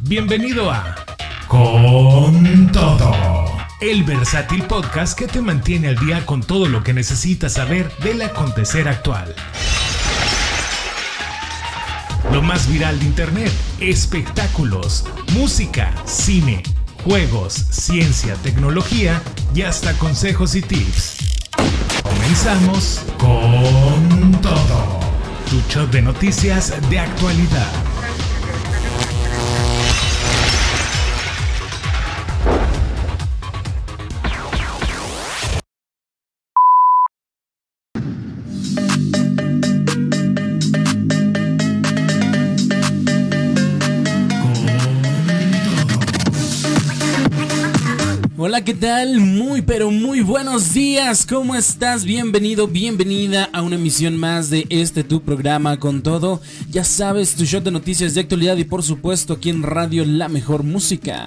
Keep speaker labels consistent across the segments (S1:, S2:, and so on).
S1: Bienvenido a Con Todo, el versátil podcast que te mantiene al día con todo lo que necesitas saber del acontecer actual. Lo más viral de Internet, espectáculos, música, cine, juegos, ciencia, tecnología y hasta consejos y tips. Comenzamos con todo. Tu show de noticias de actualidad.
S2: ¿Qué tal? Muy, pero muy buenos días. ¿Cómo estás? Bienvenido, bienvenida a una emisión más de este tu programa con todo. Ya sabes, tu show de noticias de actualidad y por supuesto aquí en Radio La Mejor Música.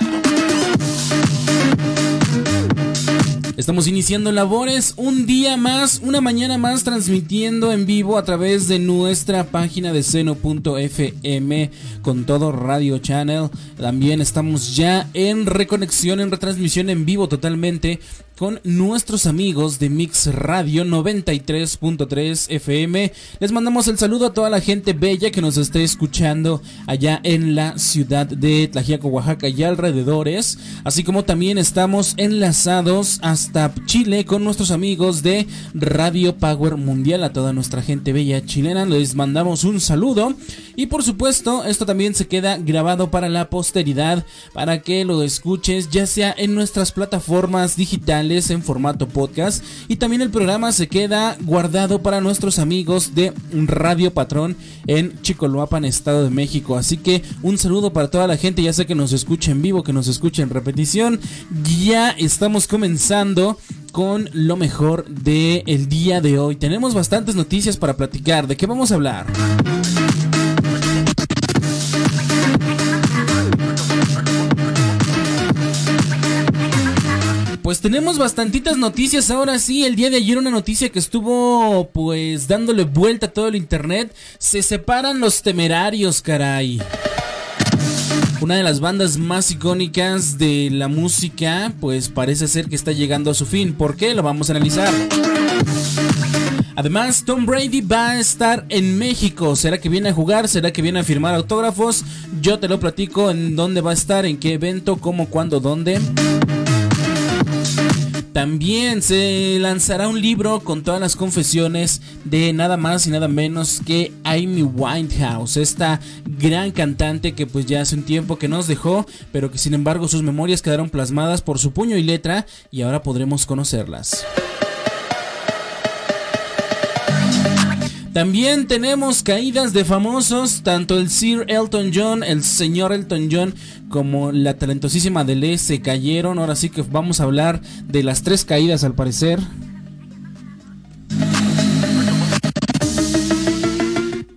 S2: Estamos iniciando labores un día más, una mañana más, transmitiendo en vivo a través de nuestra página de seno.fm con todo Radio Channel. También estamos ya en reconexión, en retransmisión en vivo totalmente con nuestros amigos de Mix Radio 93.3 FM. Les mandamos el saludo a toda la gente bella que nos esté escuchando allá en la ciudad de Tlajiaco, Oaxaca y alrededores. Así como también estamos enlazados hasta Chile con nuestros amigos de Radio Power Mundial. A toda nuestra gente bella chilena les mandamos un saludo. Y por supuesto, esto también se queda grabado para la posteridad, para que lo escuches ya sea en nuestras plataformas digitales en formato podcast y también el programa se queda guardado para nuestros amigos de Radio Patrón en Chicoloapan, Estado de México. Así que un saludo para toda la gente, ya sé que nos escucha en vivo, que nos escucha en repetición. Ya estamos comenzando con lo mejor del el día de hoy. Tenemos bastantes noticias para platicar. ¿De qué vamos a hablar? Pues tenemos bastantitas noticias ahora sí. El día de ayer una noticia que estuvo pues dándole vuelta a todo el internet. Se separan los temerarios, caray. Una de las bandas más icónicas de la música pues parece ser que está llegando a su fin. ¿Por qué? Lo vamos a analizar. Además, Tom Brady va a estar en México. ¿Será que viene a jugar? ¿Será que viene a firmar autógrafos? Yo te lo platico en dónde va a estar, en qué evento, cómo, cuándo, dónde. También se lanzará un libro con todas las confesiones de nada más y nada menos que Amy Winehouse, esta gran cantante que pues ya hace un tiempo que nos dejó, pero que sin embargo sus memorias quedaron plasmadas por su puño y letra y ahora podremos conocerlas. También tenemos caídas de famosos, tanto el Sir Elton John, el señor Elton John, como la talentosísima Adele se cayeron. Ahora sí que vamos a hablar de las tres caídas al parecer.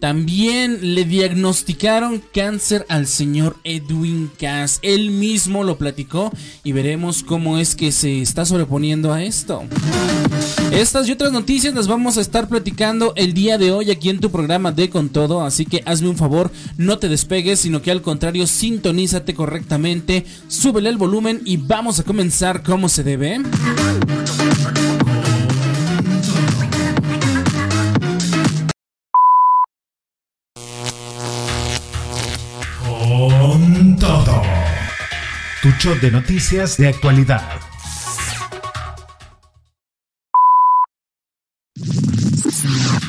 S2: También le diagnosticaron cáncer al señor Edwin Cass. Él mismo lo platicó y veremos cómo es que se está sobreponiendo a esto. Estas y otras noticias las vamos a estar platicando el día de hoy aquí en tu programa de Con Todo. Así que hazme un favor, no te despegues, sino que al contrario, sintonízate correctamente, súbele el volumen y vamos a comenzar como se debe.
S1: Tu show de noticias de actualidad.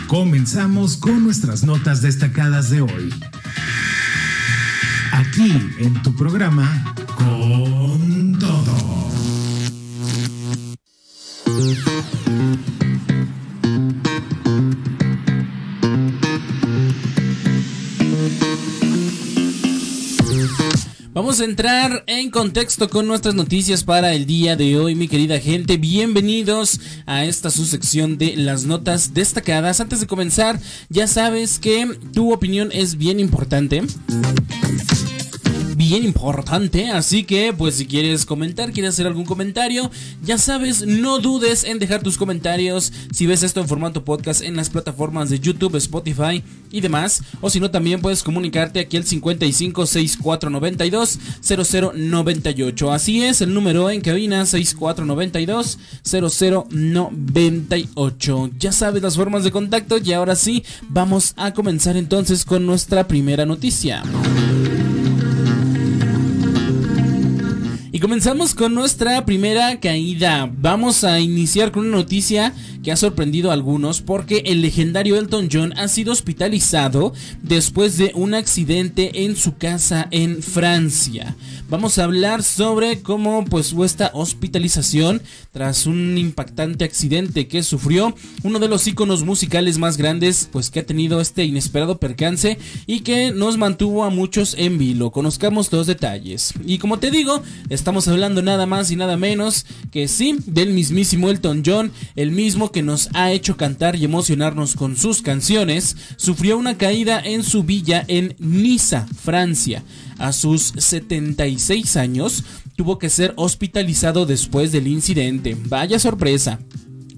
S1: Comenzamos con nuestras notas destacadas de hoy. Aquí en tu programa Con todo.
S2: Vamos a entrar en contexto con nuestras noticias para el día de hoy, mi querida gente. Bienvenidos a esta su sección de las notas destacadas. Antes de comenzar, ya sabes que tu opinión es bien importante bien importante, así que pues si quieres comentar, quieres hacer algún comentario, ya sabes, no dudes en dejar tus comentarios si ves esto en formato podcast en las plataformas de YouTube, Spotify y demás, o si no también puedes comunicarte aquí al 55 6492 0098. Así es, el número en cabina 6492 0098. Ya sabes las formas de contacto y ahora sí, vamos a comenzar entonces con nuestra primera noticia. Comenzamos con nuestra primera caída. Vamos a iniciar con una noticia que ha sorprendido a algunos porque el legendario Elton John ha sido hospitalizado después de un accidente en su casa en Francia. Vamos a hablar sobre cómo pues fue esta hospitalización tras un impactante accidente que sufrió uno de los iconos musicales más grandes pues que ha tenido este inesperado percance y que nos mantuvo a muchos en vilo. Conozcamos los detalles. Y como te digo, Estamos hablando nada más y nada menos que sí, del mismísimo Elton John, el mismo que nos ha hecho cantar y emocionarnos con sus canciones, sufrió una caída en su villa en Niza, Francia. A sus 76 años, tuvo que ser hospitalizado después del incidente. Vaya sorpresa.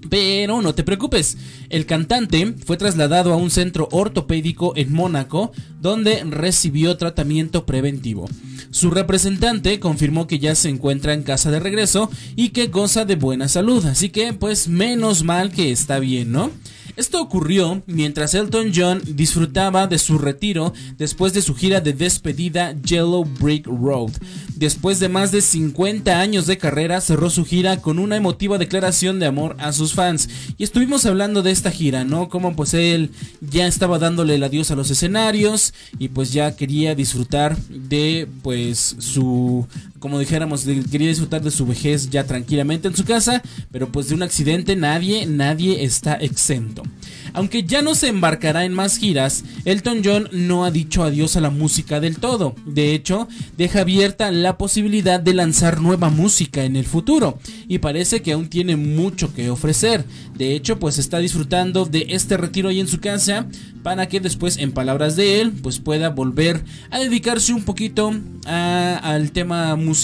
S2: Pero no te preocupes, el cantante fue trasladado a un centro ortopédico en Mónaco donde recibió tratamiento preventivo. Su representante confirmó que ya se encuentra en casa de regreso y que goza de buena salud, así que pues menos mal que está bien, ¿no? Esto ocurrió mientras Elton John disfrutaba de su retiro después de su gira de despedida Yellow Brick Road. Después de más de 50 años de carrera, cerró su gira con una emotiva declaración de amor a sus fans. Y estuvimos hablando de esta gira, ¿no? Como pues él ya estaba dándole el adiós a los escenarios y pues ya quería disfrutar de pues su como dijéramos, quería disfrutar de su vejez ya tranquilamente en su casa, pero pues de un accidente nadie, nadie está exento. Aunque ya no se embarcará en más giras, Elton John no ha dicho adiós a la música del todo. De hecho, deja abierta la posibilidad de lanzar nueva música en el futuro y parece que aún tiene mucho que ofrecer. De hecho, pues está disfrutando de este retiro ahí en su casa para que después, en palabras de él, pues pueda volver a dedicarse un poquito al tema musical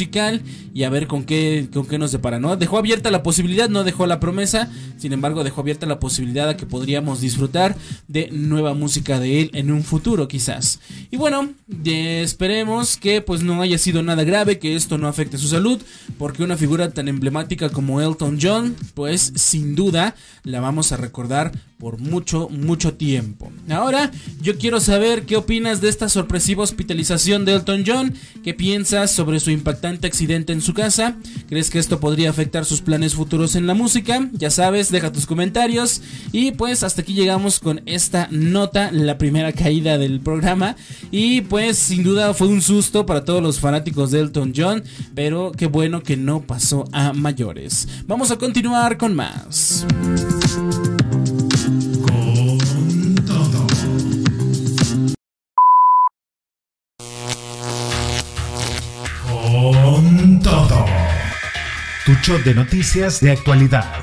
S2: y a ver con qué, con qué nos depara, ¿no? Dejó abierta la posibilidad, no dejó la promesa, sin embargo dejó abierta la posibilidad a que podríamos disfrutar de nueva música de él en un futuro quizás. Y bueno, esperemos que pues no haya sido nada grave, que esto no afecte su salud, porque una figura tan emblemática como Elton John, pues sin duda la vamos a recordar por mucho, mucho tiempo. Ahora, yo quiero saber qué opinas de esta sorpresiva hospitalización de Elton John, qué piensas sobre su impactante accidente en su casa, crees que esto podría afectar sus planes futuros en la música, ya sabes, deja tus comentarios y pues hasta aquí llegamos con esta nota, la primera caída del programa y pues sin duda fue un susto para todos los fanáticos de Elton John, pero qué bueno que no pasó a mayores. Vamos a continuar con más.
S1: Tu de noticias de actualidad.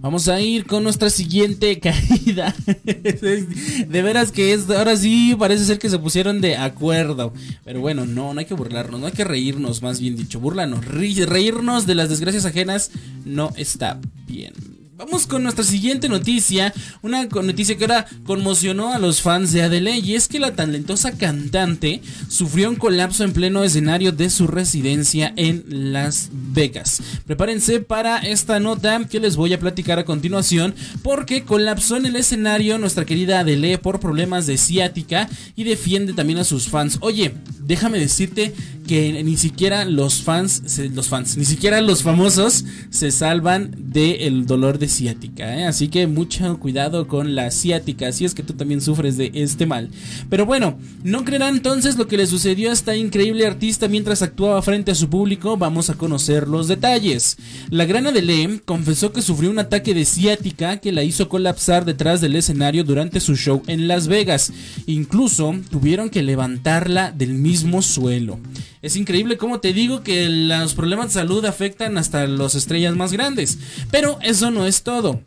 S2: Vamos a ir con nuestra siguiente caída. de veras que es, ahora sí parece ser que se pusieron de acuerdo. Pero bueno, no, no hay que burlarnos, no hay que reírnos, más bien dicho, burlarnos. Reírnos de las desgracias ajenas no está bien. Vamos con nuestra siguiente noticia, una noticia que ahora conmocionó a los fans de Adele y es que la talentosa cantante sufrió un colapso en pleno escenario de su residencia en Las Vegas. Prepárense para esta nota que les voy a platicar a continuación porque colapsó en el escenario nuestra querida Adele por problemas de ciática y defiende también a sus fans. Oye, déjame decirte que ni siquiera los fans, los fans, ni siquiera los famosos se salvan del dolor de ciática. ¿eh? Así que mucho cuidado con la ciática si es que tú también sufres de este mal. Pero bueno, no creerán entonces lo que le sucedió a esta increíble artista mientras actuaba frente a su público. Vamos a conocer los detalles. La gran Adele confesó que sufrió un ataque de ciática que la hizo colapsar detrás del escenario durante su show en Las Vegas. Incluso tuvieron que levantarla del mismo suelo. Es increíble cómo te digo que los problemas de salud afectan hasta las estrellas más grandes. Pero eso no es todo.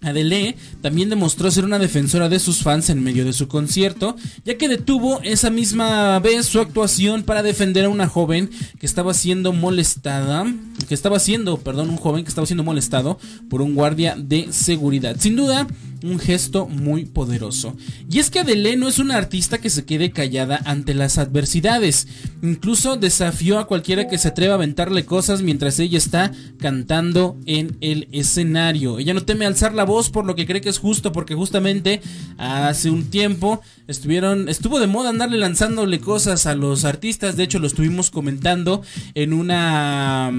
S2: Adele también demostró ser una defensora de sus fans en medio de su concierto, ya que detuvo esa misma vez su actuación para defender a una joven que estaba siendo molestada, que estaba siendo, perdón, un joven que estaba siendo molestado por un guardia de seguridad. Sin duda, un gesto muy poderoso. Y es que Adele no es una artista que se quede callada ante las adversidades. Incluso desafió a cualquiera que se atreva a aventarle cosas mientras ella está cantando en el escenario. Ella no teme alzar la voz por lo que cree que es justo, porque justamente hace un tiempo estuvieron, estuvo de moda andarle lanzándole cosas a los artistas. De hecho, lo estuvimos comentando en una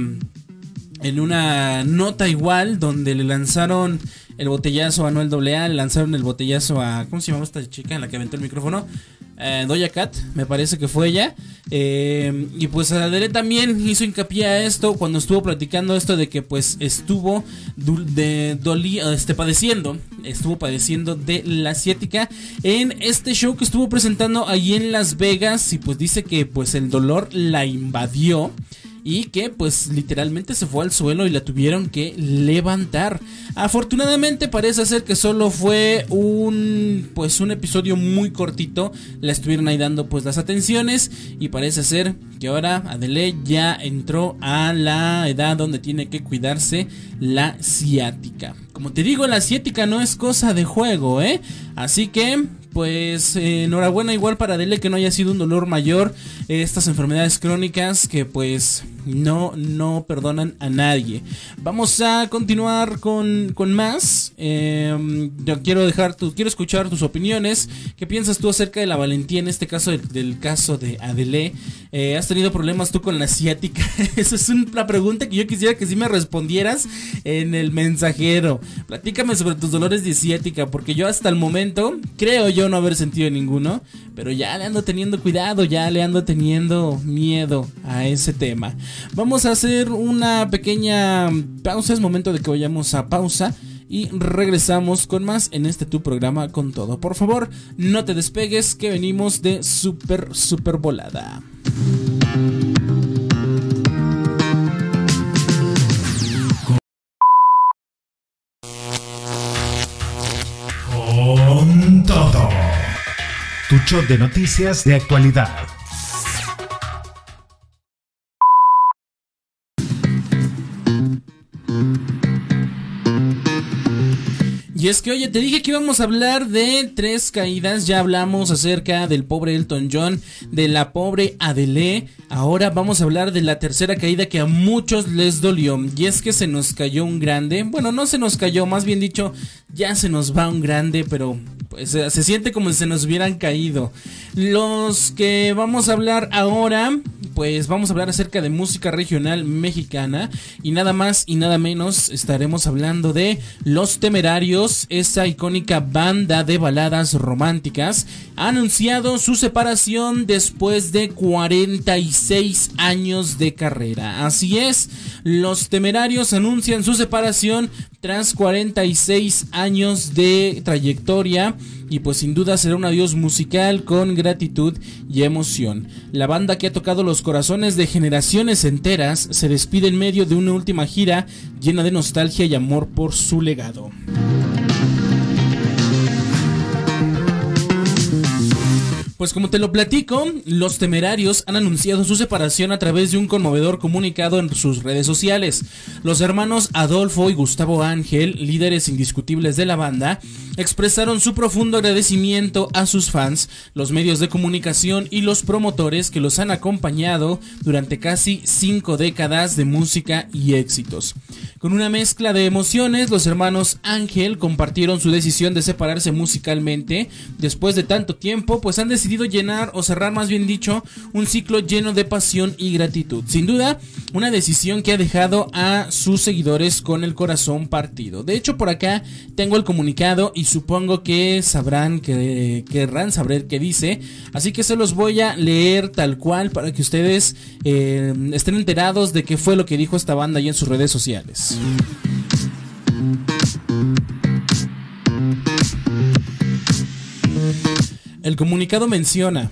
S2: en una nota igual donde le lanzaron el botellazo a Noel AA, le lanzaron el botellazo a. ¿Cómo se llama esta chica en la que aventó el micrófono? Eh, Doya Cat, me parece que fue ella. Eh, y pues Adele también hizo hincapié a esto cuando estuvo platicando esto de que pues estuvo de este, padeciendo, estuvo padeciendo de la asiática en este show que estuvo presentando allí en Las Vegas y pues dice que pues el dolor la invadió y que pues literalmente se fue al suelo y la tuvieron que levantar. Afortunadamente parece ser que solo fue un pues un episodio muy cortito, la estuvieron ahí dando pues las atenciones y parece ser que ahora Adele ya entró a la edad donde tiene que cuidarse la ciática. Como te digo, la ciática no es cosa de juego, ¿eh? Así que pues enhorabuena igual para Adele que no haya sido un dolor mayor estas enfermedades crónicas que pues no, no perdonan a nadie. Vamos a continuar con, con más. Em, yo quiero dejar tu, quiero escuchar tus opiniones. ¿Qué piensas tú acerca de la valentía en este caso del, caso de Adele? Eh, ¿Has tenido problemas tú con la asiática? Esa es una pregunta que yo quisiera que sí me respondieras en el mensajero. Platícame sobre tus dolores de asiática, porque yo hasta el momento creo yo no haber sentido ninguno, pero ya le ando teniendo cuidado, ya le ando teniendo miedo a ese tema. Vamos a hacer una pequeña pausa, es momento de que vayamos a pausa y regresamos con más en este tu programa con todo. Por favor, no te despegues que venimos de super super volada.
S1: Con todo. Tu show de noticias de actualidad
S2: Y es que, oye, te dije que íbamos a hablar de tres caídas. Ya hablamos acerca del pobre Elton John, de la pobre Adele. Ahora vamos a hablar de la tercera caída que a muchos les dolió. Y es que se nos cayó un grande. Bueno, no se nos cayó, más bien dicho, ya se nos va un grande, pero pues se siente como si se nos hubieran caído. Los que vamos a hablar ahora, pues vamos a hablar acerca de música regional mexicana. Y nada más y nada menos estaremos hablando de Los Temerarios esa icónica banda de baladas románticas, ha anunciado su separación después de 46 años de carrera. Así es, los temerarios anuncian su separación tras 46 años de trayectoria y pues sin duda será un adiós musical con gratitud y emoción. La banda que ha tocado los corazones de generaciones enteras se despide en medio de una última gira llena de nostalgia y amor por su legado. Pues como te lo platico, los temerarios han anunciado su separación a través de un conmovedor comunicado en sus redes sociales. Los hermanos Adolfo y Gustavo Ángel, líderes indiscutibles de la banda, expresaron su profundo agradecimiento a sus fans, los medios de comunicación y los promotores que los han acompañado durante casi cinco décadas de música y éxitos. Con una mezcla de emociones, los hermanos Ángel compartieron su decisión de separarse musicalmente. Después de tanto tiempo, pues han decidido llenar o cerrar, más bien dicho, un ciclo lleno de pasión y gratitud. Sin duda, una decisión que ha dejado a sus seguidores con el corazón partido. De hecho, por acá tengo el comunicado y supongo que sabrán, que querrán saber qué dice. Así que se los voy a leer tal cual para que ustedes eh, estén enterados de qué fue lo que dijo esta banda ahí en sus redes sociales. El comunicado menciona,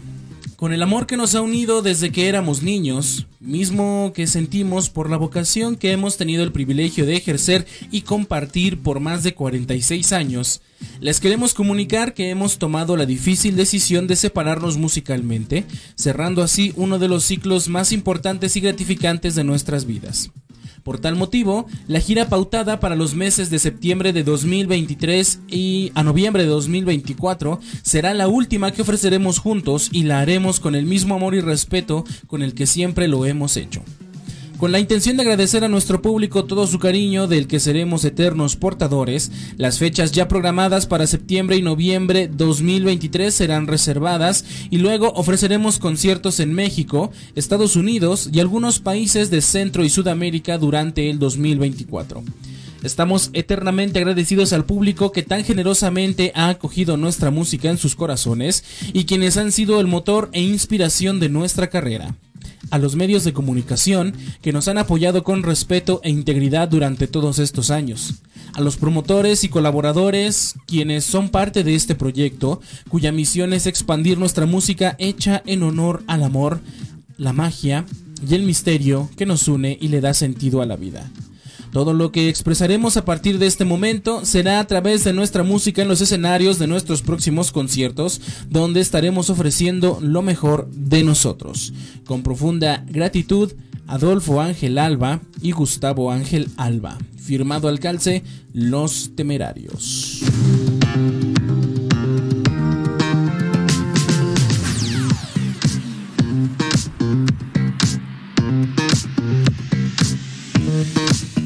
S2: con el amor que nos ha unido desde que éramos niños, mismo que sentimos por la vocación que hemos tenido el privilegio de ejercer y compartir por más de 46 años, les queremos comunicar que hemos tomado la difícil decisión de separarnos musicalmente, cerrando así uno de los ciclos más importantes y gratificantes de nuestras vidas. Por tal motivo, la gira pautada para los meses de septiembre de 2023 y a noviembre de 2024 será la última que ofreceremos juntos y la haremos con el mismo amor y respeto con el que siempre lo hemos hecho. Con la intención de agradecer a nuestro público todo su cariño del que seremos eternos portadores, las fechas ya programadas para septiembre y noviembre 2023 serán reservadas y luego ofreceremos conciertos en México, Estados Unidos y algunos países de Centro y Sudamérica durante el 2024. Estamos eternamente agradecidos al público que tan generosamente ha acogido nuestra música en sus corazones y quienes han sido el motor e inspiración de nuestra carrera a los medios de comunicación que nos han apoyado con respeto e integridad durante todos estos años, a los promotores y colaboradores quienes son parte de este proyecto, cuya misión es expandir nuestra música hecha en honor al amor, la magia y el misterio que nos une y le da sentido a la vida. Todo lo que expresaremos a partir de este momento será a través de nuestra música en los escenarios de nuestros próximos conciertos, donde estaremos ofreciendo lo mejor de nosotros. Con profunda gratitud, Adolfo Ángel Alba y Gustavo Ángel Alba. Firmado al calce, Los Temerarios.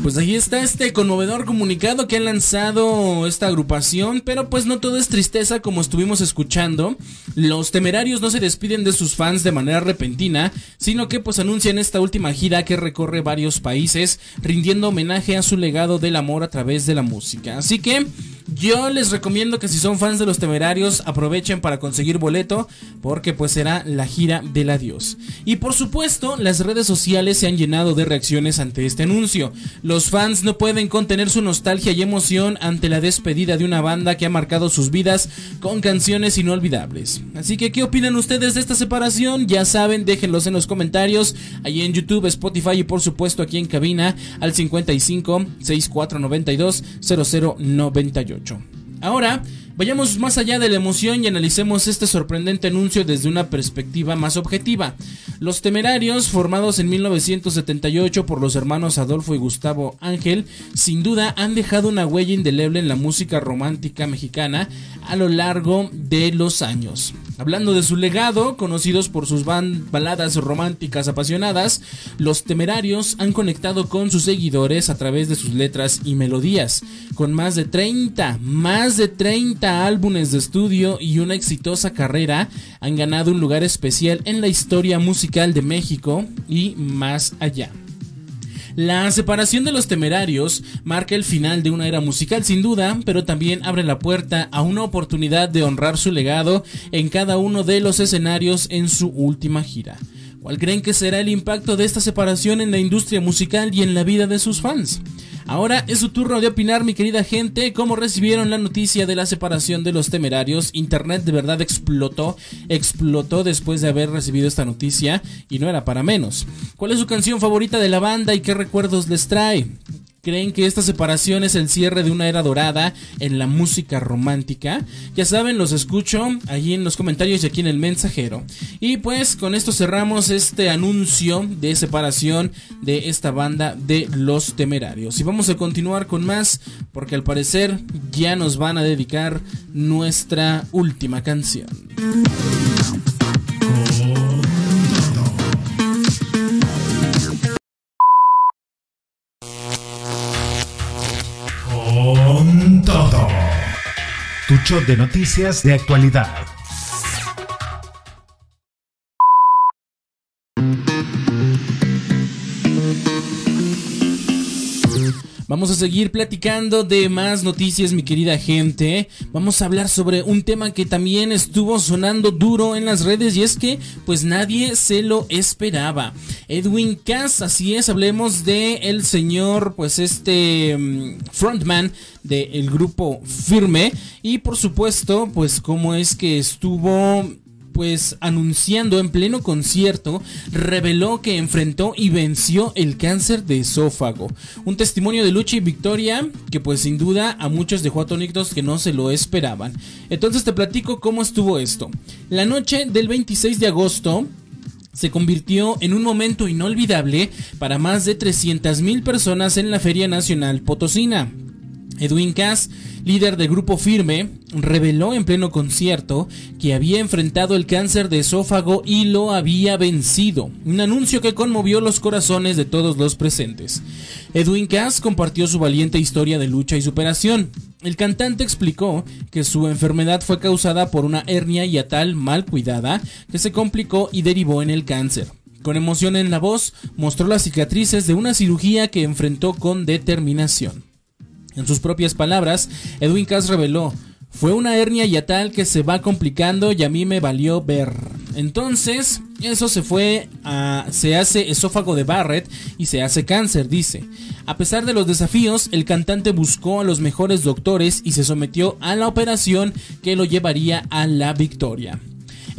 S2: Pues ahí está este conmovedor comunicado que ha lanzado esta agrupación, pero pues no todo es tristeza como estuvimos escuchando. Los temerarios no se despiden de sus fans de manera repentina, sino que pues anuncian esta última gira que recorre varios países, rindiendo homenaje a su legado del amor a través de la música. Así que yo les recomiendo que si son fans de los temerarios aprovechen para conseguir boleto porque pues será la gira del adiós. Y por supuesto las redes sociales se han llenado de reacciones ante este anuncio. Los fans no pueden contener su nostalgia y emoción ante la despedida de una banda que ha marcado sus vidas con canciones inolvidables. Así que ¿qué opinan ustedes de esta separación? Ya saben, déjenlos en los comentarios ahí en YouTube, Spotify y por supuesto aquí en cabina al 55 6492 0098. Ahora, vayamos más allá de la emoción y analicemos este sorprendente anuncio desde una perspectiva más objetiva. Los Temerarios, formados en 1978 por los hermanos Adolfo y Gustavo Ángel, sin duda han dejado una huella indeleble en la música romántica mexicana a lo largo de los años. Hablando de su legado, conocidos por sus baladas románticas apasionadas, los temerarios han conectado con sus seguidores a través de sus letras y melodías, con más de 30, más de 30 álbumes de estudio y una exitosa carrera, han ganado un lugar especial en la historia musical de México y más allá. La separación de los temerarios marca el final de una era musical sin duda, pero también abre la puerta a una oportunidad de honrar su legado en cada uno de los escenarios en su última gira. ¿Cuál creen que será el impacto de esta separación en la industria musical y en la vida de sus fans? Ahora es su turno de opinar, mi querida gente, cómo recibieron la noticia de la separación de los temerarios. Internet de verdad explotó, explotó después de haber recibido esta noticia y no era para menos. ¿Cuál es su canción favorita de la banda y qué recuerdos les trae? ¿Creen que esta separación es el cierre de una era dorada en la música romántica? Ya saben, los escucho allí en los comentarios y aquí en el mensajero. Y pues con esto cerramos este anuncio de separación de esta banda de Los Temerarios. Y vamos a continuar con más porque al parecer ya nos van a dedicar nuestra última canción.
S1: Tu de noticias de actualidad.
S2: Vamos a seguir platicando de más noticias, mi querida gente. Vamos a hablar sobre un tema que también estuvo sonando duro en las redes y es que pues nadie se lo esperaba. Edwin Cass, así es, hablemos de el señor, pues este mm, frontman del grupo Firme y por supuesto, pues cómo es que estuvo pues anunciando en pleno concierto, reveló que enfrentó y venció el cáncer de esófago. Un testimonio de lucha y victoria que pues sin duda a muchos dejó atónitos que no se lo esperaban. Entonces te platico cómo estuvo esto. La noche del 26 de agosto, se convirtió en un momento inolvidable para más de 300.000 personas en la Feria Nacional Potosina. Edwin Cass, líder del grupo Firme, reveló en pleno concierto que había enfrentado el cáncer de esófago y lo había vencido, un anuncio que conmovió los corazones de todos los presentes. Edwin Cass compartió su valiente historia de lucha y superación. El cantante explicó que su enfermedad fue causada por una hernia hiatal mal cuidada que se complicó y derivó en el cáncer. Con emoción en la voz, mostró las cicatrices de una cirugía que enfrentó con determinación. En sus propias palabras, Edwin Cass reveló, fue una hernia yatal que se va complicando y a mí me valió ver. Entonces, eso se fue a... se hace esófago de Barrett y se hace cáncer, dice. A pesar de los desafíos, el cantante buscó a los mejores doctores y se sometió a la operación que lo llevaría a la victoria.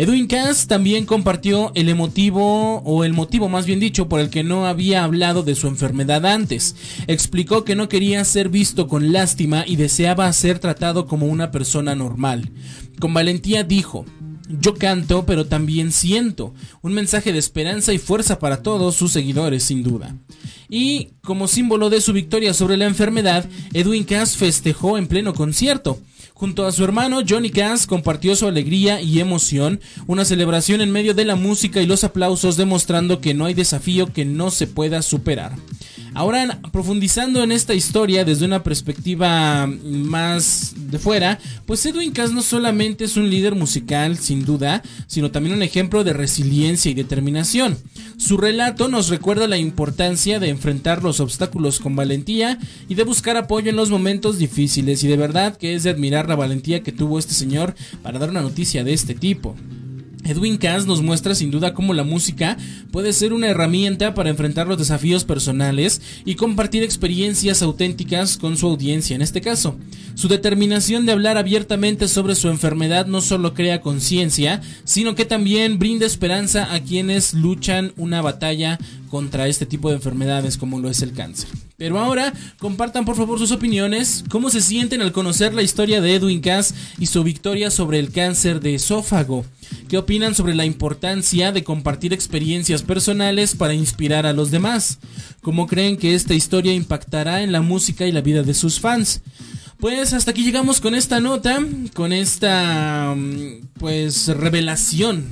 S2: Edwin Cass también compartió el emotivo, o el motivo más bien dicho, por el que no había hablado de su enfermedad antes. Explicó que no quería ser visto con lástima y deseaba ser tratado como una persona normal. Con valentía dijo, yo canto, pero también siento. Un mensaje de esperanza y fuerza para todos sus seguidores, sin duda. Y como símbolo de su victoria sobre la enfermedad, Edwin Cass festejó en pleno concierto. Junto a su hermano Johnny Cass compartió su alegría y emoción, una celebración en medio de la música y los aplausos demostrando que no hay desafío que no se pueda superar. Ahora, profundizando en esta historia desde una perspectiva más de fuera, pues Edwin Cass no solamente es un líder musical, sin duda, sino también un ejemplo de resiliencia y determinación. Su relato nos recuerda la importancia de enfrentar los obstáculos con valentía y de buscar apoyo en los momentos difíciles, y de verdad que es de admirar la valentía que tuvo este señor para dar una noticia de este tipo. Edwin Cass nos muestra sin duda cómo la música puede ser una herramienta para enfrentar los desafíos personales y compartir experiencias auténticas con su audiencia en este caso. Su determinación de hablar abiertamente sobre su enfermedad no solo crea conciencia, sino que también brinda esperanza a quienes luchan una batalla contra este tipo de enfermedades como lo es el cáncer. Pero ahora compartan por favor sus opiniones, cómo se sienten al conocer la historia de Edwin Cass y su victoria sobre el cáncer de esófago. ¿Qué opinan sobre la importancia de compartir experiencias personales para inspirar a los demás? ¿Cómo creen que esta historia impactará en la música y la vida de sus fans? Pues hasta aquí llegamos con esta nota, con esta mm, pues revelación,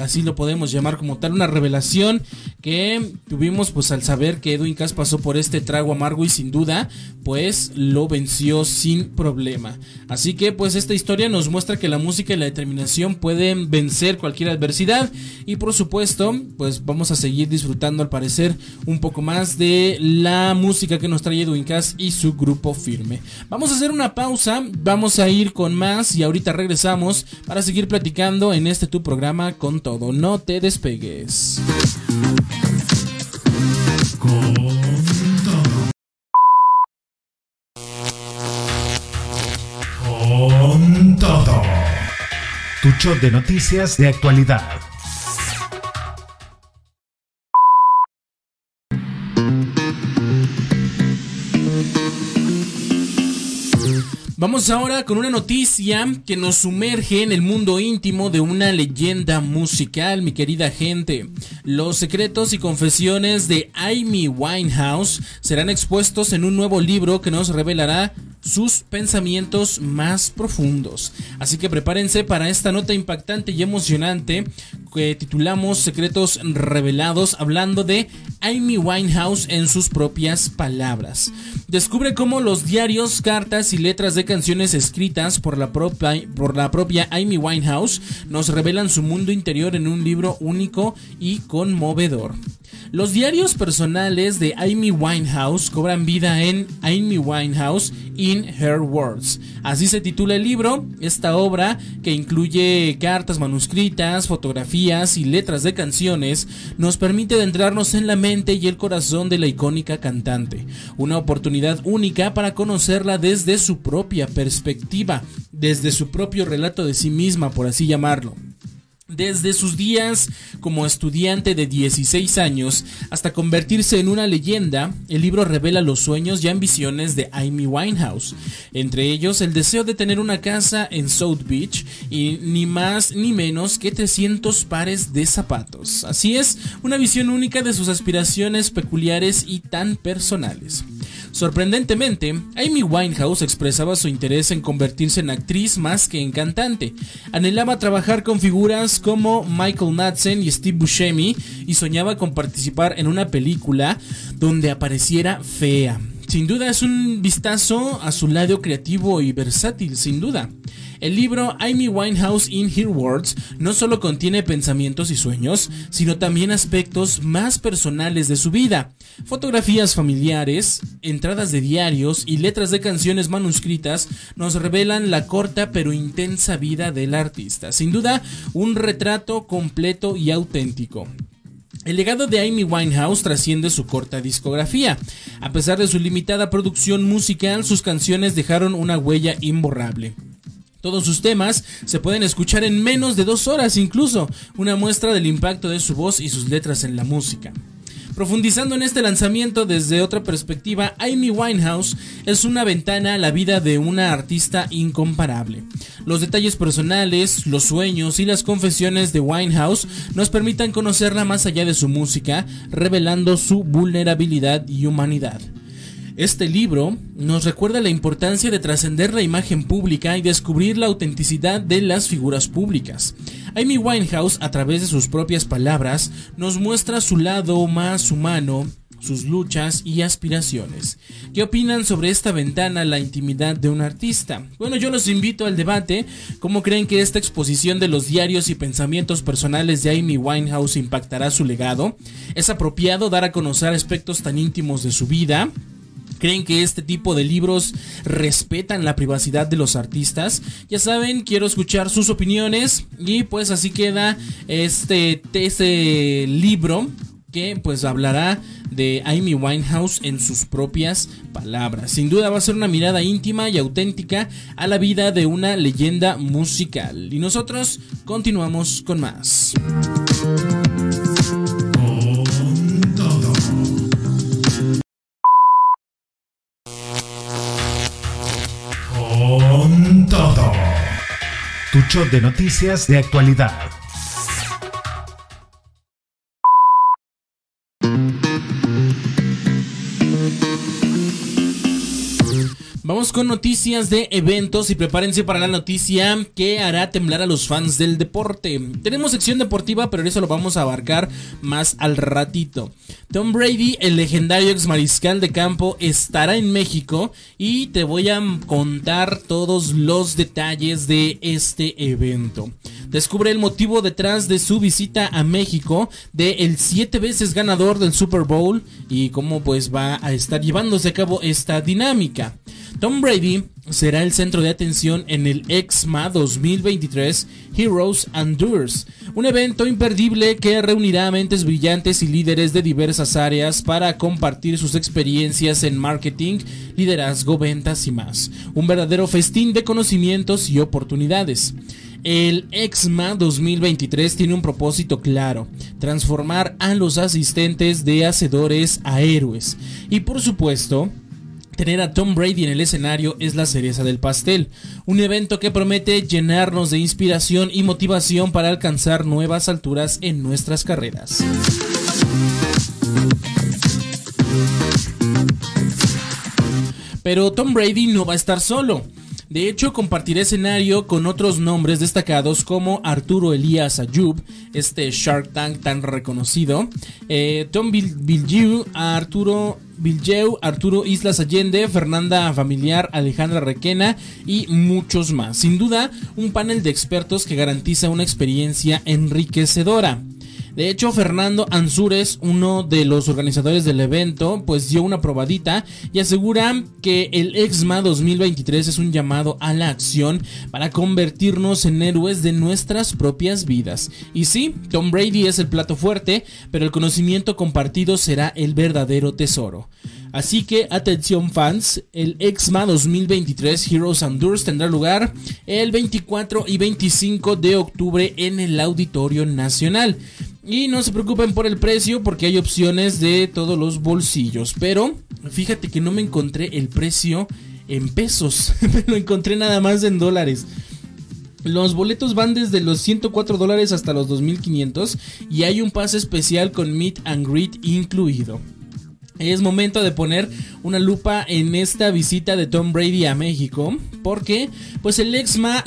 S2: así lo podemos llamar como tal, una revelación que tuvimos pues al saber que Edwin Cass pasó por este trago amargo y sin duda pues lo venció sin problema. Así que pues esta historia nos muestra que la música y la determinación pueden vencer cualquier adversidad y por supuesto pues vamos a seguir disfrutando al parecer un poco más de la música que nos trae Edwin Cass y su grupo firme. Vamos a hacer una pausa, vamos a ir con más y ahorita regresamos para seguir platicando en este tu programa con todo. No te despegues. Con todo.
S1: Con todo. Tu show de noticias de actualidad
S2: Vamos ahora con una noticia que nos sumerge en el mundo íntimo de una leyenda musical, mi querida gente. Los secretos y confesiones de Amy Winehouse serán expuestos en un nuevo libro que nos revelará sus pensamientos más profundos. Así que prepárense para esta nota impactante y emocionante que titulamos Secretos Revelados, hablando de Amy Winehouse en sus propias palabras. Descubre cómo los diarios, cartas y letras de canciones escritas por la propia, por la propia Amy Winehouse nos revelan su mundo interior en un libro único y conmovedor. Los diarios personales de Amy Winehouse cobran vida en Amy Winehouse in Her Words. Así se titula el libro, esta obra que incluye cartas manuscritas, fotografías y letras de canciones, nos permite adentrarnos en la mente y el corazón de la icónica cantante. Una oportunidad única para conocerla desde su propia perspectiva, desde su propio relato de sí misma, por así llamarlo. Desde sus días como estudiante de 16 años hasta convertirse en una leyenda, el libro revela los sueños y ambiciones de Amy Winehouse, entre ellos el deseo de tener una casa en South Beach y ni más ni menos que 300 pares de zapatos. Así es, una visión única de sus aspiraciones peculiares y tan personales. Sorprendentemente, Amy Winehouse expresaba su interés en convertirse en actriz más que en cantante. Anhelaba trabajar con figuras como Michael Madsen y Steve Buscemi y soñaba con participar en una película donde apareciera fea. Sin duda es un vistazo a su lado creativo y versátil, sin duda. El libro Amy Winehouse in Her Words no solo contiene pensamientos y sueños, sino también aspectos más personales de su vida. Fotografías familiares, entradas de diarios y letras de canciones manuscritas nos revelan la corta pero intensa vida del artista. Sin duda, un retrato completo y auténtico. El legado de Amy Winehouse trasciende su corta discografía. A pesar de su limitada producción musical, sus canciones dejaron una huella imborrable. Todos sus temas se pueden escuchar en menos de dos horas incluso, una muestra del impacto de su voz y sus letras en la música. Profundizando en este lanzamiento desde otra perspectiva, Amy Winehouse es una ventana a la vida de una artista incomparable. Los detalles personales, los sueños y las confesiones de Winehouse nos permitan conocerla más allá de su música, revelando su vulnerabilidad y humanidad. Este libro nos recuerda la importancia de trascender la imagen pública y descubrir la autenticidad de las figuras públicas. Amy Winehouse, a través de sus propias palabras, nos muestra su lado más humano, sus luchas y aspiraciones. ¿Qué opinan sobre esta ventana la intimidad de un artista? Bueno, yo los invito al debate. ¿Cómo creen que esta exposición de los diarios y pensamientos personales de Amy Winehouse impactará su legado? ¿Es apropiado dar a conocer aspectos tan íntimos de su vida? ¿Creen que este tipo de libros respetan la privacidad de los artistas? Ya saben, quiero escuchar sus opiniones y pues así queda este, este libro que pues hablará de Amy Winehouse en sus propias palabras. Sin duda va a ser una mirada íntima y auténtica a la vida de una leyenda musical. Y nosotros continuamos con más.
S1: De noticias de actualidad.
S2: Con noticias de eventos y prepárense para la noticia que hará temblar a los fans del deporte. Tenemos sección deportiva, pero eso lo vamos a abarcar más al ratito. Tom Brady, el legendario ex mariscal de campo, estará en México y te voy a contar todos los detalles de este evento. Descubre el motivo detrás de su visita a México de el siete veces ganador del Super Bowl y cómo pues va a estar llevándose a cabo esta dinámica. Tom Brady será el centro de atención en el EXMA 2023 Heroes and Doers, un evento imperdible que reunirá mentes brillantes y líderes de diversas áreas para compartir sus experiencias en marketing, liderazgo, ventas y más. Un verdadero festín de conocimientos y oportunidades. El EXMA 2023 tiene un propósito claro, transformar a los asistentes de hacedores a héroes. Y por supuesto, Tener a Tom Brady en el escenario es la cereza del pastel, un evento que promete llenarnos de inspiración y motivación para alcanzar nuevas alturas en nuestras carreras. Pero Tom Brady no va a estar solo. De hecho, compartiré escenario con otros nombres destacados como Arturo Elías Ayub, este Shark Tank tan reconocido, eh, Tom Bill, Arturo Arturo Islas Allende, Fernanda Familiar, Alejandra Requena y muchos más. Sin duda, un panel de expertos que garantiza una experiencia enriquecedora. De hecho, Fernando Ansures, uno de los organizadores del evento, pues dio una probadita y asegura que el EXMA 2023 es un llamado a la acción para convertirnos en héroes de nuestras propias vidas. Y sí, Tom Brady es el plato fuerte, pero el conocimiento compartido será el verdadero tesoro. Así que atención fans, el EXMA 2023 Heroes and Doors tendrá lugar el 24 y 25 de octubre en el Auditorio Nacional. Y no se preocupen por el precio porque hay opciones de todos los bolsillos. Pero fíjate que no me encontré el precio en pesos, me lo encontré nada más en dólares. Los boletos van desde los 104 dólares hasta los 2500 y hay un pase especial con Meet and Greet incluido. Es momento de poner una lupa en esta visita de Tom Brady a México, porque pues el EXMA,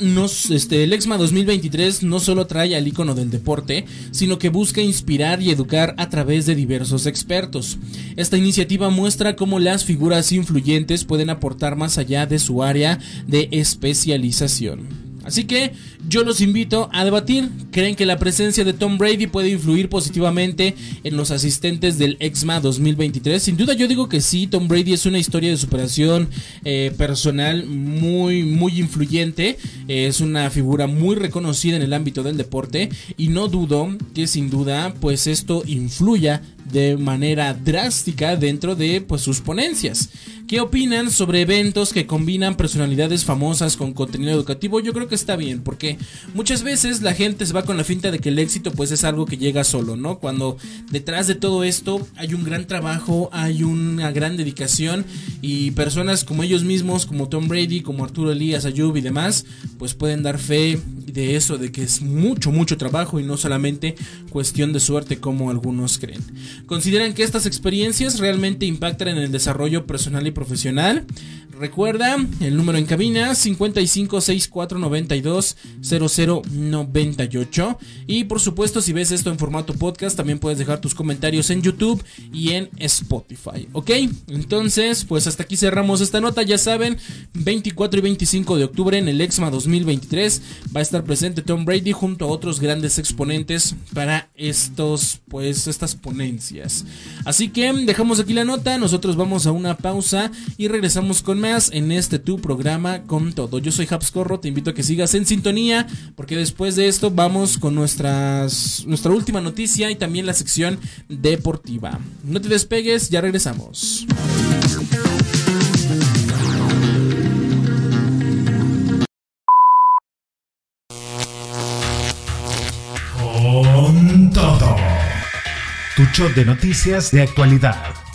S2: este, el EXMA 2023 no solo trae al icono del deporte, sino que busca inspirar y educar a través de diversos expertos. Esta iniciativa muestra cómo las figuras influyentes pueden aportar más allá de su área de especialización. Así que yo los invito a debatir. ¿Creen que la presencia de Tom Brady puede influir positivamente en los asistentes del EXMA 2023? Sin duda yo digo que sí. Tom Brady es una historia de superación eh, personal muy, muy influyente. es una figura muy reconocida en el ámbito del deporte. Y no dudo que sin duda pues esto influya de manera drástica dentro de pues, sus ponencias. ¿Qué opinan sobre eventos que combinan personalidades famosas con contenido educativo? Yo creo que está bien, porque muchas veces la gente se va con la finta de que el éxito pues es algo que llega solo, ¿no? Cuando detrás de todo esto hay un gran trabajo, hay una gran dedicación y personas como ellos mismos, como Tom Brady, como Arturo Elías, Ayub y demás, pues pueden dar fe de eso, de que es mucho, mucho trabajo y no solamente cuestión de suerte como algunos creen. Consideran que estas experiencias realmente impactan en el desarrollo personal y profesional. Recuerda el número en cabina 5564920098 y por supuesto si ves esto en formato podcast también puedes dejar tus comentarios en YouTube y en Spotify, ¿ok? Entonces pues hasta aquí cerramos esta nota, ya saben 24 y 25 de octubre en el EXMA 2023 va a estar presente Tom Brady junto a otros grandes exponentes para estos pues estas ponencias. Así que dejamos aquí la nota, nosotros vamos a una pausa y regresamos con más en este tu programa con todo. Yo soy Habscorro, te invito a que sigas en sintonía porque después de esto vamos con nuestras, nuestra última noticia y también la sección deportiva. No te despegues, ya regresamos.
S1: Tu show de noticias de actualidad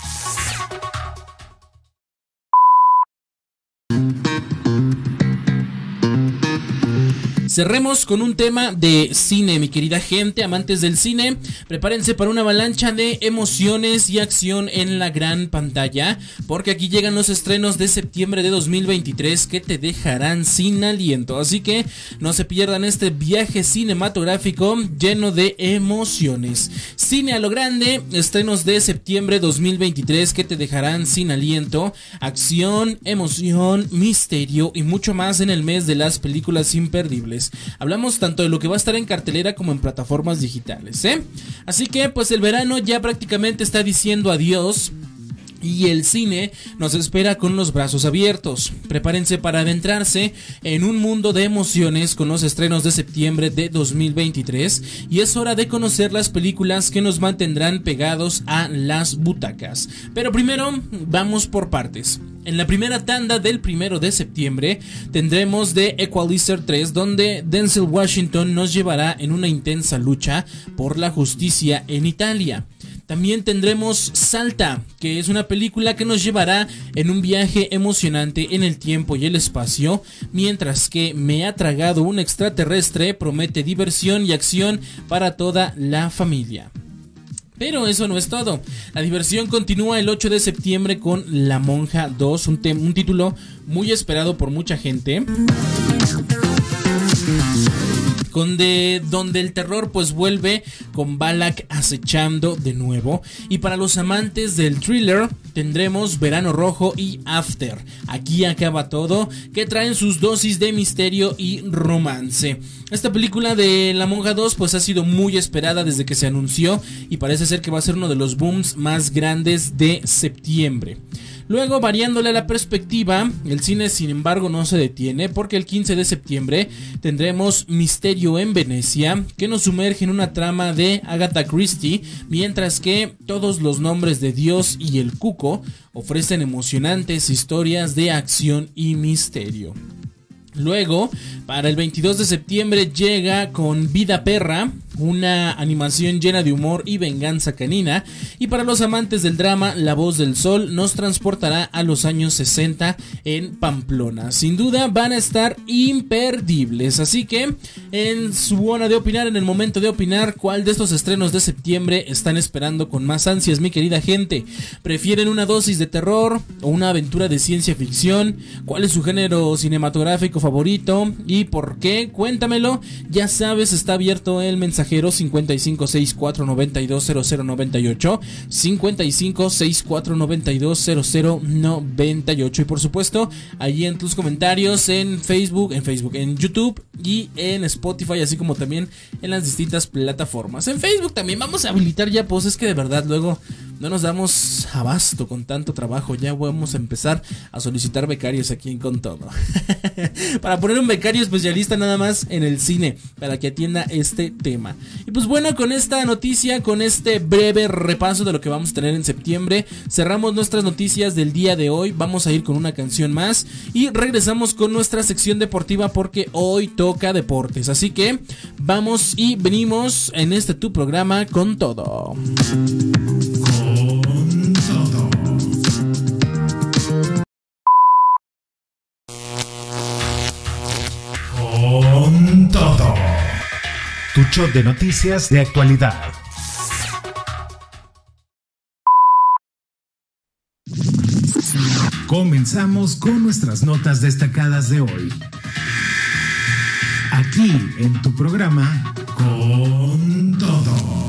S2: Cerremos con un tema de cine, mi querida gente, amantes del cine. Prepárense para una avalancha de emociones y acción en la gran pantalla, porque aquí llegan los estrenos de septiembre de 2023 que te dejarán sin aliento. Así que no se pierdan este viaje cinematográfico lleno de emociones. Cine a lo grande, estrenos de septiembre 2023 que te dejarán sin aliento, acción, emoción, misterio y mucho más en el mes de las películas imperdibles. Hablamos tanto de lo que va a estar en cartelera como en plataformas digitales, ¿eh? Así que pues el verano ya prácticamente está diciendo adiós. Y el cine nos espera con los brazos abiertos. Prepárense para adentrarse en un mundo de emociones con los estrenos de septiembre de 2023 y es hora de conocer las películas que nos mantendrán pegados a las butacas. Pero primero vamos por partes. En la primera tanda del primero de septiembre tendremos The Equalizer 3 donde Denzel Washington nos llevará en una intensa lucha por la justicia en Italia. También tendremos Salta, que es una película que nos llevará en un viaje emocionante en el tiempo y el espacio, mientras que Me ha tragado un extraterrestre promete diversión y acción para toda la familia. Pero eso no es todo. La diversión continúa el 8 de septiembre con La Monja 2, un, un título muy esperado por mucha gente donde el terror pues vuelve con Balak acechando de nuevo. Y para los amantes del thriller tendremos Verano Rojo y After. Aquí acaba todo, que traen sus dosis de misterio y romance. Esta película de La Monja 2 pues ha sido muy esperada desde que se anunció y parece ser que va a ser uno de los booms más grandes de septiembre. Luego, variándole la perspectiva, el cine sin embargo no se detiene porque el 15 de septiembre tendremos Misterio en Venecia, que nos sumerge en una trama de Agatha Christie, mientras que todos los nombres de Dios y el Cuco ofrecen emocionantes historias de acción y misterio. Luego, para el 22 de septiembre llega con Vida Perra, una animación llena de humor y venganza canina. Y para los amantes del drama, La Voz del Sol nos transportará a los años 60 en Pamplona. Sin duda van a estar imperdibles. Así que, en su hora de opinar, en el momento de opinar, ¿cuál de estos estrenos de septiembre están esperando con más ansias, mi querida gente? ¿Prefieren una dosis de terror o una aventura de ciencia ficción? ¿Cuál es su género cinematográfico favorito? ¿Y por qué? Cuéntamelo. Ya sabes, está abierto el mensaje 5564920098 5564920098 y por supuesto allí en tus comentarios en Facebook, en Facebook, en YouTube y en Spotify, así como también en las distintas plataformas. En Facebook también vamos a habilitar ya poses que de verdad luego no nos damos abasto con tanto trabajo. Ya vamos a empezar a solicitar becarios aquí en Con Todo. para poner un becario especialista nada más en el cine, para que atienda este tema. Y pues bueno, con esta noticia, con este breve repaso de lo que vamos a tener en septiembre, cerramos nuestras noticias del día de hoy. Vamos a ir con una canción más y regresamos con nuestra sección deportiva porque hoy toca deportes. Así que vamos y venimos en este tu programa con todo.
S1: Tu shot de noticias de actualidad. Comenzamos con nuestras notas destacadas de hoy. Aquí en tu programa, con todo.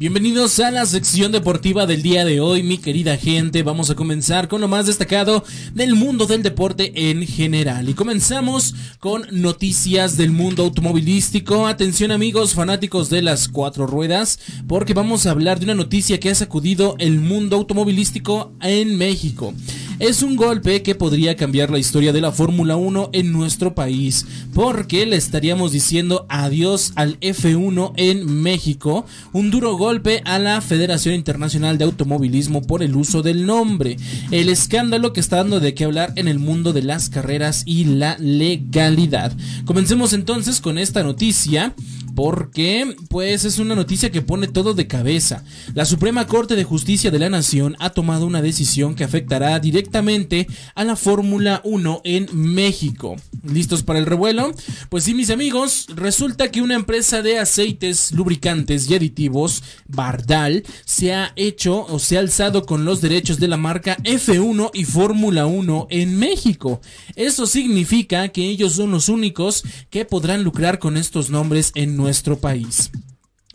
S2: Bienvenidos a la sección deportiva del día de hoy, mi querida gente. Vamos a comenzar con lo más destacado del mundo del deporte en general. Y comenzamos con noticias del mundo automovilístico. Atención amigos fanáticos de las cuatro ruedas, porque vamos a hablar de una noticia que ha sacudido el mundo automovilístico en México. Es un golpe que podría cambiar la historia de la Fórmula 1 en nuestro país, porque le estaríamos diciendo adiós al F1 en México, un duro golpe a la Federación Internacional de Automovilismo por el uso del nombre, el escándalo que está dando de qué hablar en el mundo de las carreras y la legalidad. Comencemos entonces con esta noticia porque pues es una noticia que pone todo de cabeza. La Suprema Corte de Justicia de la Nación ha tomado una decisión que afectará directamente a la Fórmula 1 en México. ¿Listos para el revuelo? Pues sí, mis amigos, resulta que una empresa de aceites, lubricantes y aditivos, Bardal, se ha hecho o se ha alzado con los derechos de la marca F1 y Fórmula 1 en México. Eso significa que ellos son los únicos que podrán lucrar con estos nombres en nuestro país.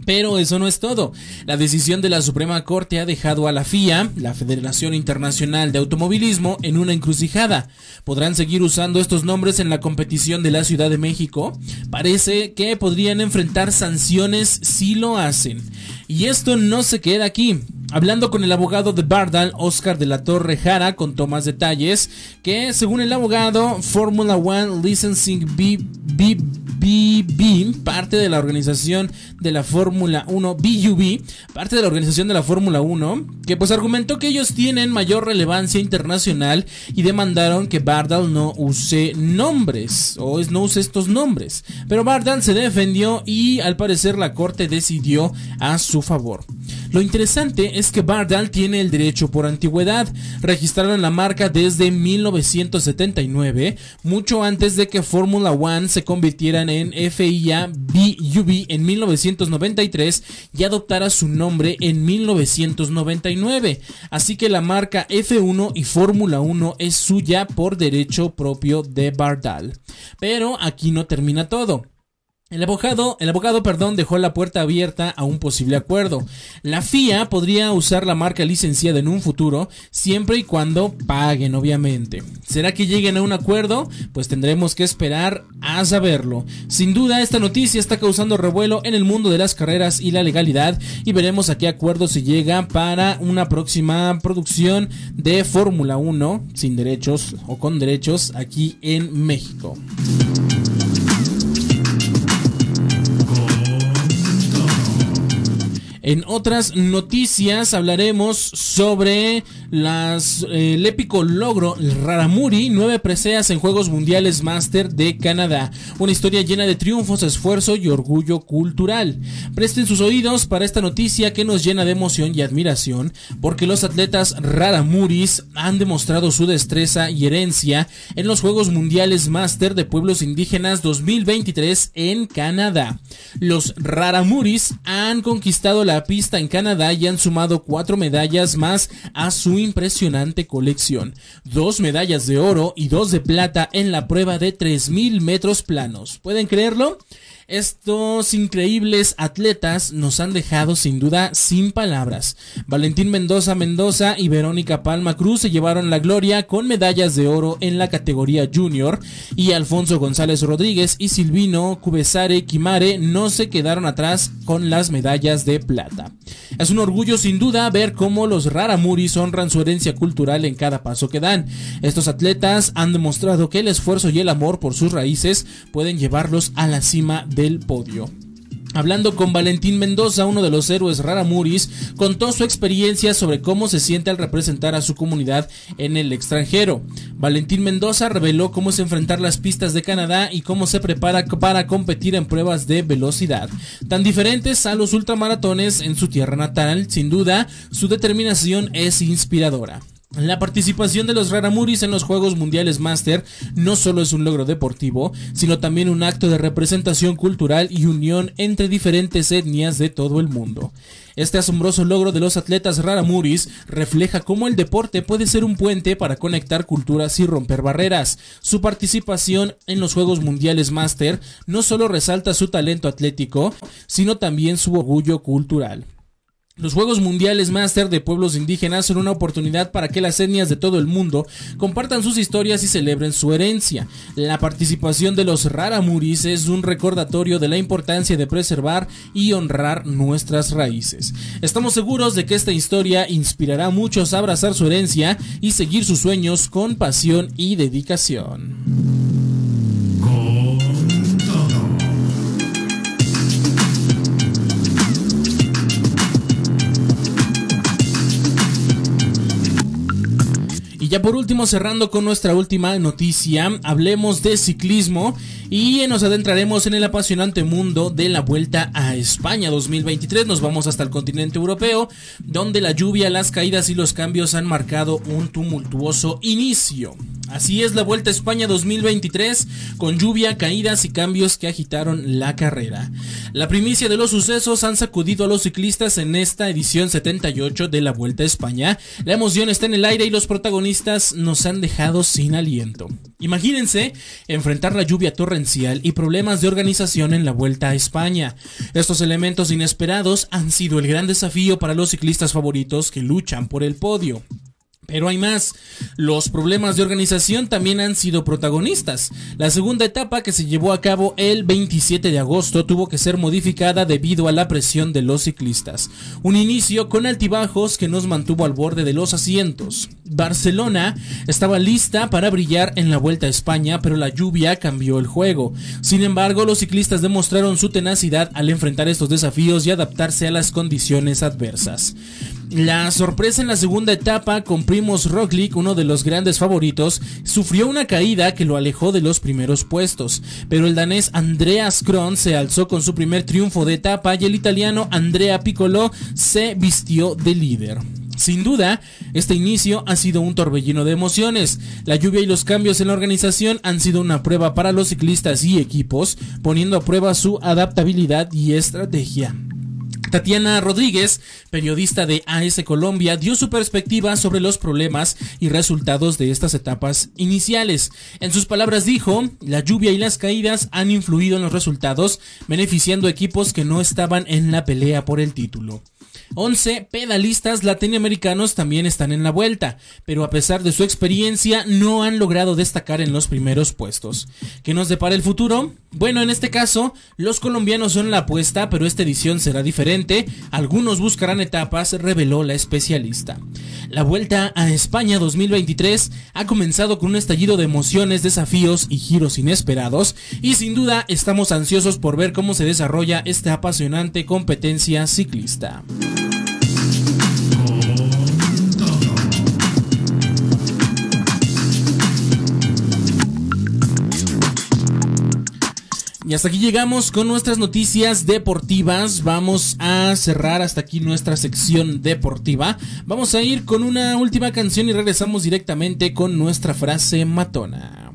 S2: Pero eso no es todo. La decisión de la Suprema Corte ha dejado a la FIA, la Federación Internacional de Automovilismo, en una encrucijada. ¿Podrán seguir usando estos nombres en la competición de la Ciudad de México? Parece que podrían enfrentar sanciones si lo hacen. Y esto no se queda aquí. Hablando con el abogado de Bardal, Oscar de la Torre Jara, con más detalles, que según el abogado, Formula One Licensing BB, parte de la organización de la Fórmula 1, BUB, parte de la organización de la Fórmula 1, que pues argumentó que ellos tienen mayor relevancia internacional y demandaron que Bardal no use nombres, o no use estos nombres. Pero Bardal se defendió y al parecer la corte decidió a su favor. Lo interesante es que Bardal tiene el derecho por antigüedad. Registraron la marca desde 1979, mucho antes de que Formula One se convirtieran en FIA BUB en 1993 y adoptara su nombre en 1999. Así que la marca F1 y Fórmula 1 es suya por derecho propio de Bardal. Pero aquí no termina todo. El abogado, el abogado, perdón, dejó la puerta abierta a un posible acuerdo. La FIA podría usar la marca licenciada en un futuro, siempre y cuando paguen, obviamente. ¿Será que lleguen a un acuerdo? Pues tendremos que esperar a saberlo. Sin duda, esta noticia está causando revuelo en el mundo de las carreras y la legalidad, y veremos a qué acuerdo se llega para una próxima producción de Fórmula 1, sin derechos o con derechos, aquí en México. En otras noticias hablaremos sobre eh, el épico logro Raramuri, nueve preseas en Juegos Mundiales Master de Canadá. Una historia llena de triunfos, esfuerzo y orgullo cultural. Presten sus oídos para esta noticia que nos llena de emoción y admiración, porque los atletas Raramuris han demostrado su destreza y herencia en los Juegos Mundiales Master de Pueblos Indígenas 2023 en Canadá. Los Raramuris han conquistado la pista en Canadá y han sumado cuatro medallas más a su impresionante colección. Dos medallas de oro y dos de plata en la prueba de 3.000 metros planos. ¿Pueden creerlo? Estos increíbles atletas nos han dejado sin duda sin palabras. Valentín Mendoza Mendoza y Verónica Palma Cruz se llevaron la gloria con medallas de oro en la categoría junior y Alfonso González Rodríguez y Silvino Cubesare Quimare no se quedaron atrás con las medallas de plata. Es un orgullo sin duda ver cómo los Raramuris honran su herencia cultural en cada paso que dan. Estos atletas han demostrado que el esfuerzo y el amor por sus raíces pueden llevarlos a la cima del podio. Hablando con Valentín Mendoza, uno de los héroes Raramuris, contó su experiencia sobre cómo se siente al representar a su comunidad en el extranjero. Valentín Mendoza reveló cómo es enfrentar las pistas de Canadá y cómo se prepara para competir en pruebas de velocidad. Tan diferentes a los ultramaratones en su tierra natal, sin duda, su determinación es inspiradora. La participación de los Raramuris en los Juegos Mundiales Master no solo es un logro deportivo, sino también un acto de representación cultural y unión entre diferentes etnias de todo el mundo. Este asombroso logro de los atletas Raramuris refleja cómo el deporte puede ser un puente para conectar culturas y romper barreras. Su participación en los Juegos Mundiales Master no solo resalta su talento atlético, sino también su orgullo cultural. Los Juegos Mundiales Master de Pueblos Indígenas son una oportunidad para que las etnias de todo el mundo compartan sus historias y celebren su herencia. La participación de los Raramuris es un recordatorio de la importancia de preservar y honrar nuestras raíces. Estamos seguros de que esta historia inspirará a muchos a abrazar su herencia y seguir sus sueños con pasión y dedicación. Y ya por último, cerrando con nuestra última noticia, hablemos de ciclismo y nos adentraremos en el apasionante mundo de la Vuelta a España 2023. Nos vamos hasta el continente europeo, donde la lluvia, las caídas y los cambios han marcado un tumultuoso inicio. Así es la Vuelta a España 2023, con lluvia, caídas y cambios que agitaron la carrera. La primicia de los sucesos han sacudido a los ciclistas en esta edición 78 de la Vuelta a España. La emoción está en el aire y los protagonistas nos han dejado sin aliento. Imagínense enfrentar la lluvia torrencial y problemas de organización en la Vuelta a España. Estos elementos inesperados han sido el gran desafío para los ciclistas favoritos que luchan por el podio. Pero hay más. Los problemas de organización también han sido protagonistas. La segunda etapa que se llevó a cabo el 27 de agosto tuvo que ser modificada debido a la presión de los ciclistas. Un inicio con altibajos que nos mantuvo al borde de los asientos. Barcelona estaba lista para brillar en la Vuelta a España, pero la lluvia cambió el juego. Sin embargo, los ciclistas demostraron su tenacidad al enfrentar estos desafíos y adaptarse a las condiciones adversas. La sorpresa en la segunda etapa con Primos Roglic, uno de los grandes favoritos, sufrió una caída que lo alejó de los primeros puestos, pero el danés Andreas Kron se alzó con su primer triunfo de etapa y el italiano Andrea Piccolo se vistió de líder. Sin duda, este inicio ha sido un torbellino de emociones. La lluvia y los cambios en la organización han sido una prueba para los ciclistas y equipos, poniendo a prueba su adaptabilidad y estrategia. Tatiana Rodríguez, periodista de AS Colombia, dio su perspectiva sobre los problemas y resultados de estas etapas iniciales. En sus palabras dijo, la lluvia y las caídas han influido en los resultados, beneficiando equipos que no estaban en la pelea por el título. 11 pedalistas latinoamericanos también están en la vuelta, pero a pesar de su experiencia no han logrado destacar en los primeros puestos. ¿Qué nos depara el futuro? Bueno, en este caso, los colombianos son la apuesta, pero esta edición será diferente. Algunos buscarán etapas, reveló la especialista. La vuelta a España 2023 ha comenzado con un estallido de emociones, desafíos y giros inesperados, y sin duda estamos ansiosos por ver cómo se desarrolla esta apasionante competencia ciclista. Y hasta aquí llegamos con nuestras noticias deportivas. Vamos a cerrar hasta aquí nuestra sección deportiva. Vamos a ir con una última canción y regresamos directamente con nuestra frase matona.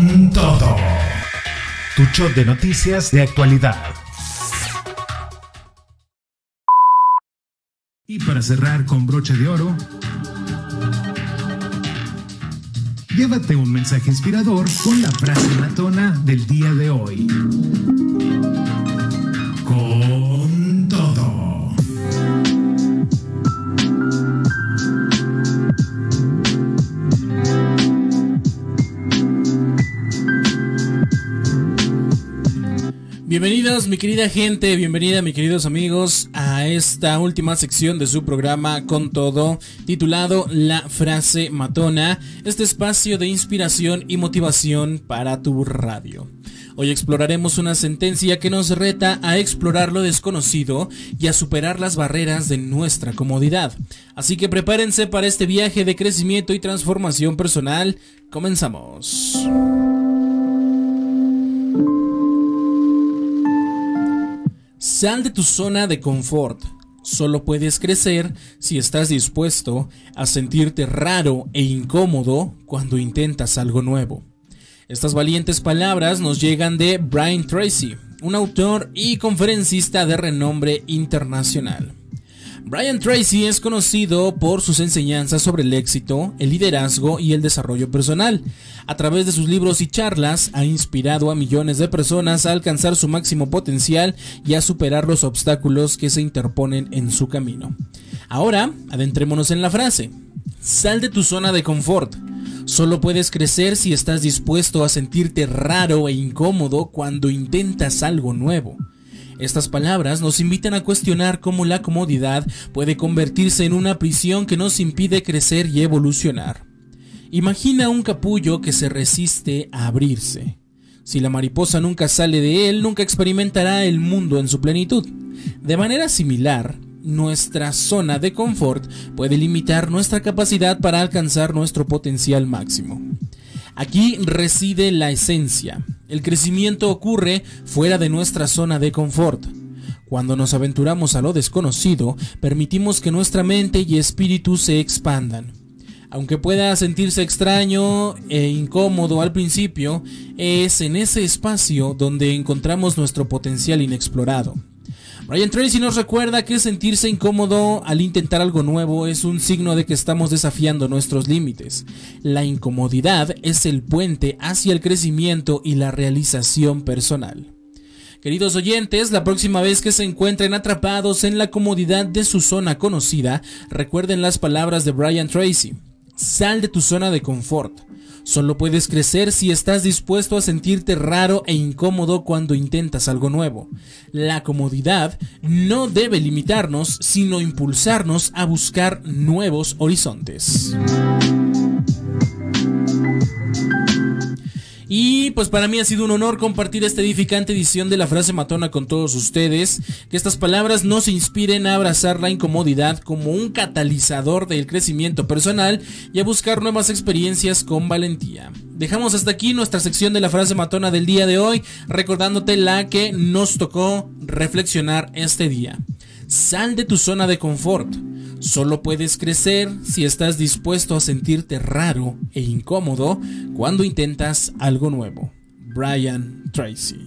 S1: Con todo. Tu show de noticias de actualidad. Para cerrar con broche de oro, llévate un mensaje inspirador con la frase matona del día de hoy. Con todo.
S2: Bienvenidos mi querida gente, bienvenida mi queridos amigos a esta última sección de su programa con todo titulado La frase matona, este espacio de inspiración y motivación para tu radio. Hoy exploraremos una sentencia que nos reta a explorar lo desconocido y a superar las barreras de nuestra comodidad. Así que prepárense para este viaje de crecimiento y transformación personal. Comenzamos. Sal de tu zona de confort. Solo puedes crecer si estás dispuesto a sentirte raro e incómodo cuando intentas algo nuevo. Estas valientes palabras nos llegan de Brian Tracy, un autor y conferencista de renombre internacional. Brian Tracy es conocido por sus enseñanzas sobre el éxito, el liderazgo y el desarrollo personal. A través de sus libros y charlas ha inspirado a millones de personas a alcanzar su máximo potencial y a superar los obstáculos que se interponen en su camino. Ahora, adentrémonos en la frase. Sal de tu zona de confort. Solo puedes crecer si estás dispuesto a sentirte raro e incómodo cuando intentas algo nuevo. Estas palabras nos invitan a cuestionar cómo la comodidad puede convertirse en una prisión que nos impide crecer y evolucionar. Imagina un capullo que se resiste a abrirse. Si la mariposa nunca sale de él, nunca experimentará el mundo en su plenitud. De manera similar, nuestra zona de confort puede limitar nuestra capacidad para alcanzar nuestro potencial máximo. Aquí reside la esencia. El crecimiento ocurre fuera de nuestra zona de confort. Cuando nos aventuramos a lo desconocido, permitimos que nuestra mente y espíritu se expandan. Aunque pueda sentirse extraño e incómodo al principio, es en ese espacio donde encontramos nuestro potencial inexplorado. Brian Tracy nos recuerda que sentirse incómodo al intentar algo nuevo es un signo de que estamos desafiando nuestros límites. La incomodidad es el puente hacia el crecimiento y la realización personal. Queridos oyentes, la próxima vez que se encuentren atrapados en la comodidad de su zona conocida, recuerden las palabras de Brian Tracy. Sal de tu zona de confort. Solo puedes crecer si estás dispuesto a sentirte raro e incómodo cuando intentas algo nuevo. La comodidad no debe limitarnos, sino impulsarnos a buscar nuevos horizontes. Y pues para mí ha sido un honor compartir esta edificante edición de la frase matona con todos ustedes. Que estas palabras nos inspiren a abrazar la incomodidad como un catalizador del crecimiento personal y a buscar nuevas experiencias con valentía. Dejamos hasta aquí nuestra sección de la frase matona del día de hoy, recordándote la que nos tocó reflexionar este día. Sal de tu zona de confort. Solo puedes crecer si estás dispuesto a sentirte raro e incómodo cuando intentas algo nuevo. Brian Tracy.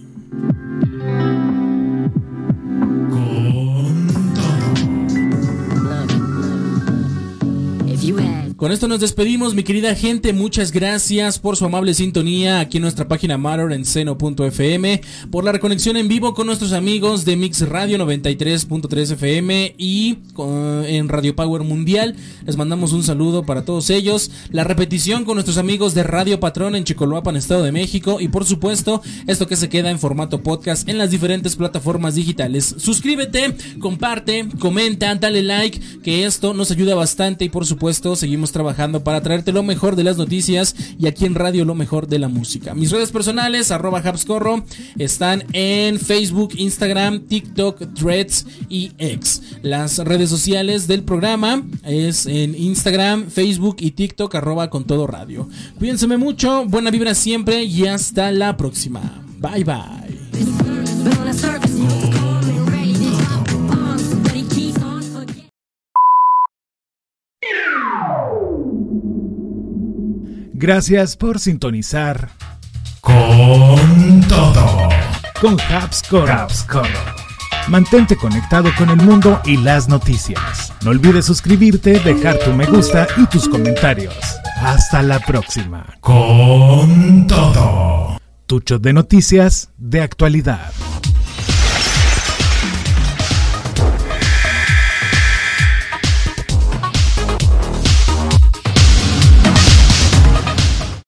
S2: Con esto nos despedimos, mi querida gente. Muchas gracias por su amable sintonía aquí en nuestra página Matter en seno.fm, por la reconexión en vivo con nuestros amigos de Mix Radio 93.3 FM y en Radio Power Mundial. Les mandamos un saludo para todos ellos. La repetición con nuestros amigos de Radio Patrón en Chicoloapan, Estado de México. Y por supuesto, esto que se queda en formato podcast en las diferentes plataformas digitales. Suscríbete, comparte, comenta, dale like, que esto nos ayuda bastante y por supuesto seguimos trabajando para traerte lo mejor de las noticias y aquí en radio lo mejor de la música. Mis redes personales, arroba Habscorro, están en Facebook, Instagram, TikTok, Threads y X. Las redes sociales del programa es en Instagram, Facebook y TikTok, arroba con todo radio. Cuídense mucho, buena vibra siempre y hasta la próxima. Bye bye.
S1: Gracias por sintonizar con todo. Con Habscore. Mantente conectado con el mundo y las noticias. No olvides suscribirte, dejar tu me gusta y tus comentarios. Hasta la próxima. Con todo. Tucho de noticias de actualidad.